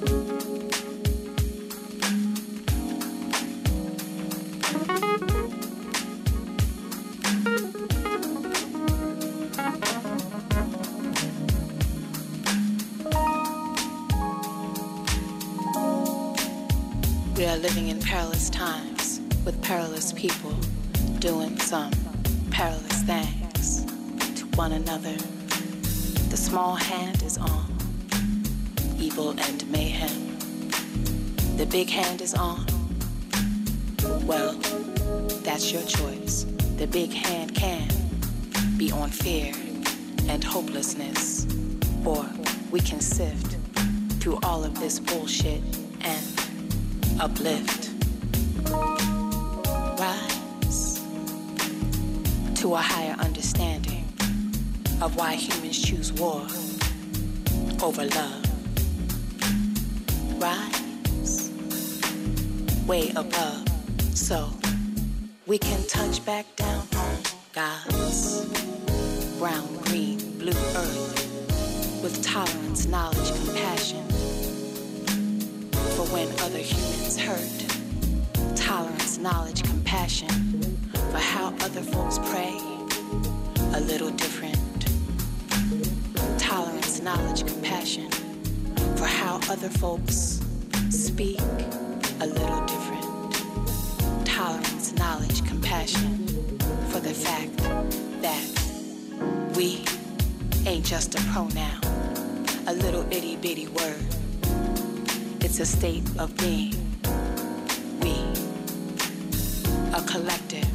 We are living in perilous times with perilous people doing some perilous things to one another. The small hand is on evil and mayhem. The big hand is on. Well, that's your choice. The big hand can be on fear and hopelessness, or we can sift through all of this bullshit and uplift. Rise to a higher understanding of why humans choose war over love. Way above so we can touch back down on God's brown, green, blue earth with tolerance, knowledge, compassion for when other humans hurt. Tolerance, knowledge, compassion for how other folks pray. A little different. Tolerance, knowledge, compassion for how other folks speak. A little different. Pronoun, a little itty bitty word. It's a state of being. We, a collective,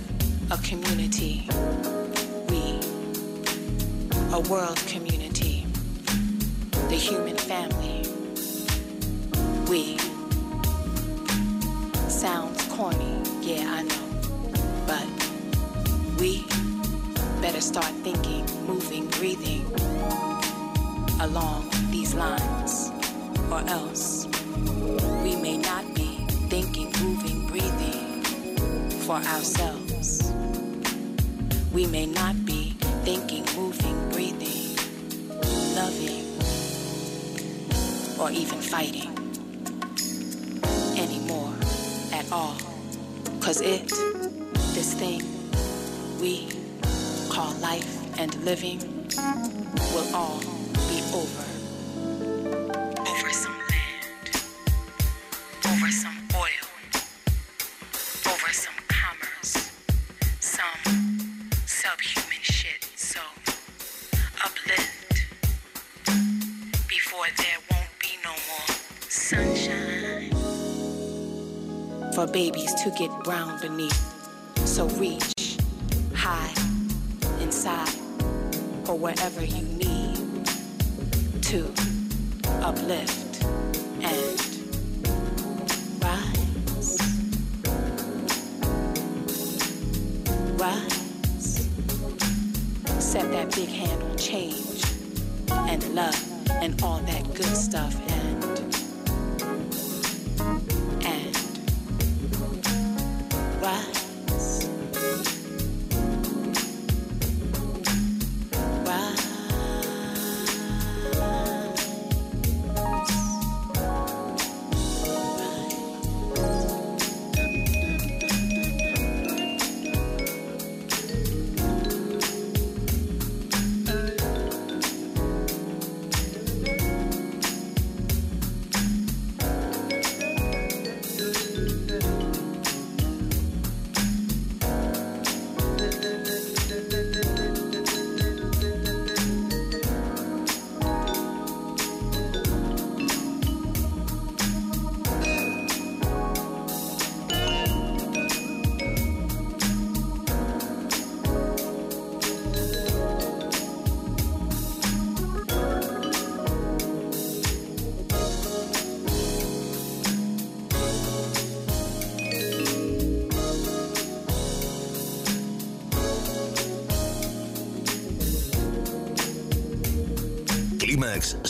a community. We, a world community. The human family. We. Sounds corny, yeah, I know. But we better start thinking, moving, breathing along these lines, or else we may not be thinking, moving, breathing for ourselves. We may not be thinking, moving, breathing, loving, or even fighting anymore at all. Cause it, this thing we call life and living, will all brown beneath. So reach high inside or wherever you need to uplift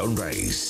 Sunrise.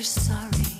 you're sorry.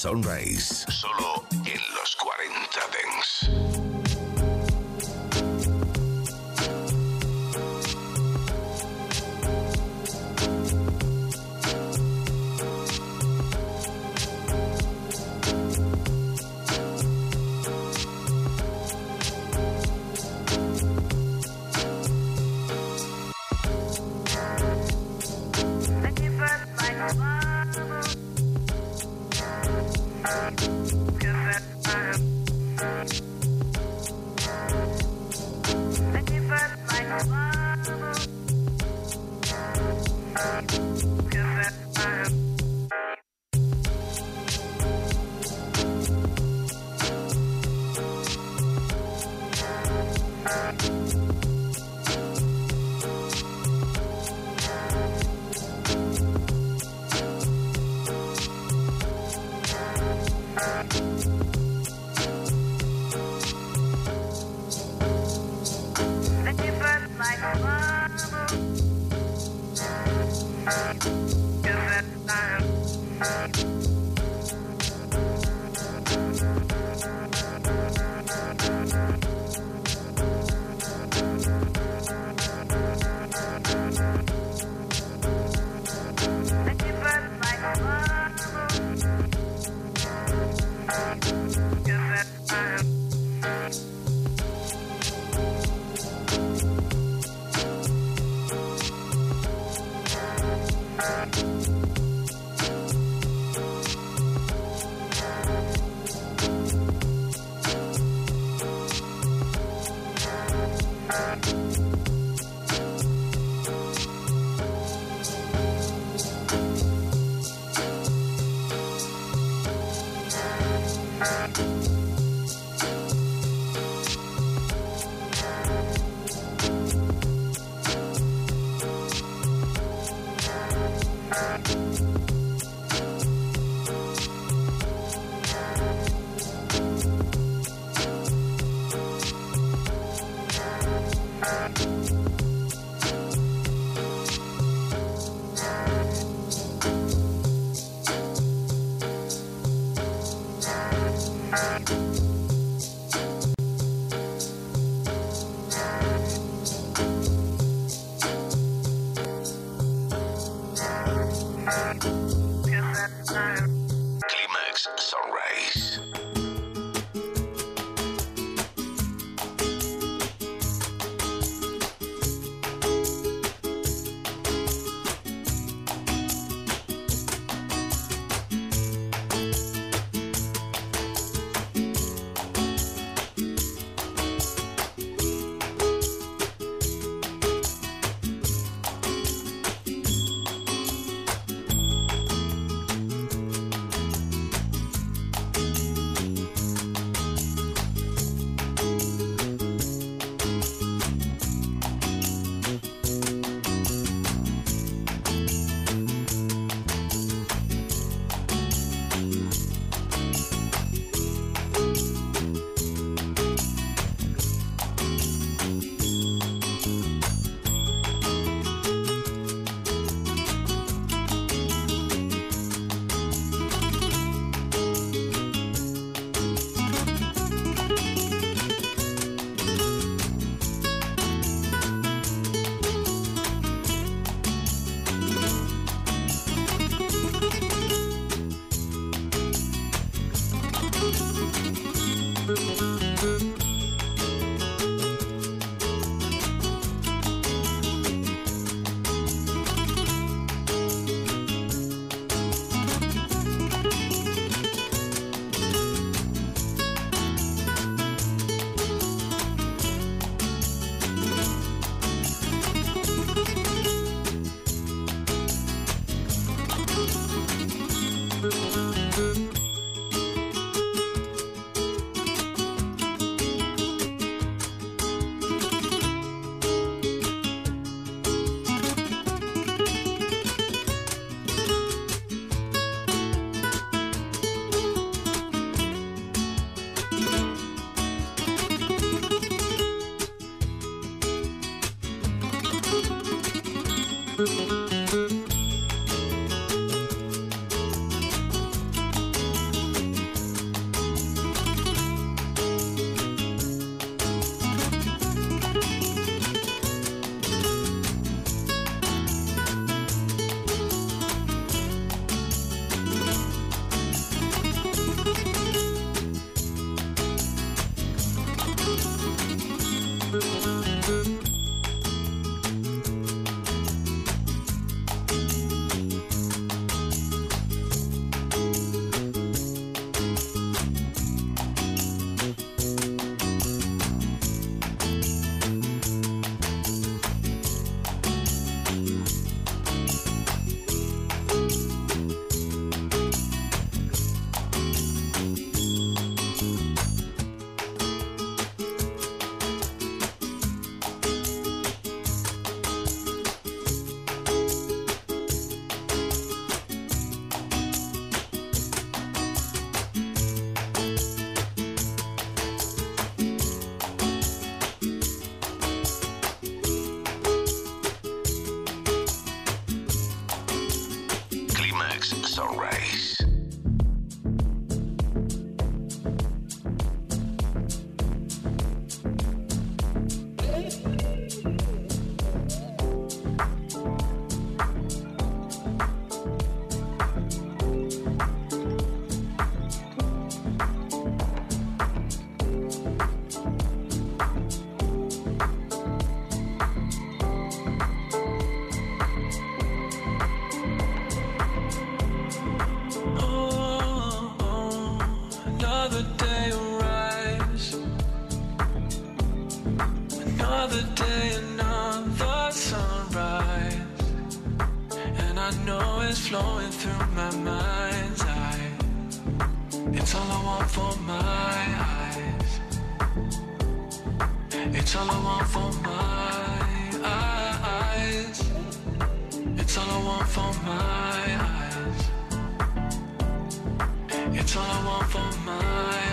Sunrise. Solo know flowing through my mind's eye. It's all I want for my eyes. It's all I want for my eyes. It's all I want for my eyes. It's all I want for my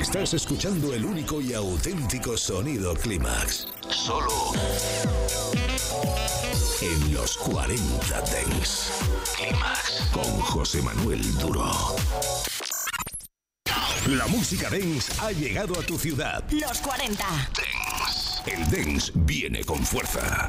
Estás escuchando el único y auténtico sonido Clímax. Solo en los 40 Dents. Clímax con José Manuel Duro. La música dance ha llegado a tu ciudad. Los 40. El dance viene con fuerza.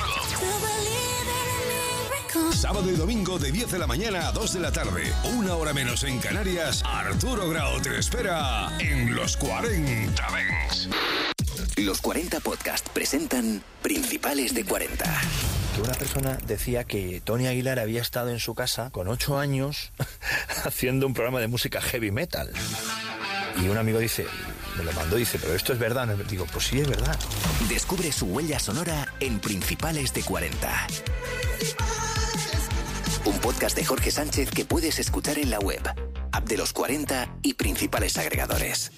Sábado y domingo de 10 de la mañana a 2 de la tarde. Una hora menos en Canarias. Arturo Grau te espera en los 40 Dance. Los 40 Podcast presentan Principales de 40. que una persona decía que Tony Aguilar había estado en su casa con ocho años haciendo un programa de música heavy metal. Y un amigo dice, me lo mandó, dice, pero esto es verdad. No, Digo, pues sí, es verdad. Descubre su huella sonora en Principales de 40. Podcast de Jorge Sánchez que puedes escuchar en la web, app de los 40 y principales agregadores.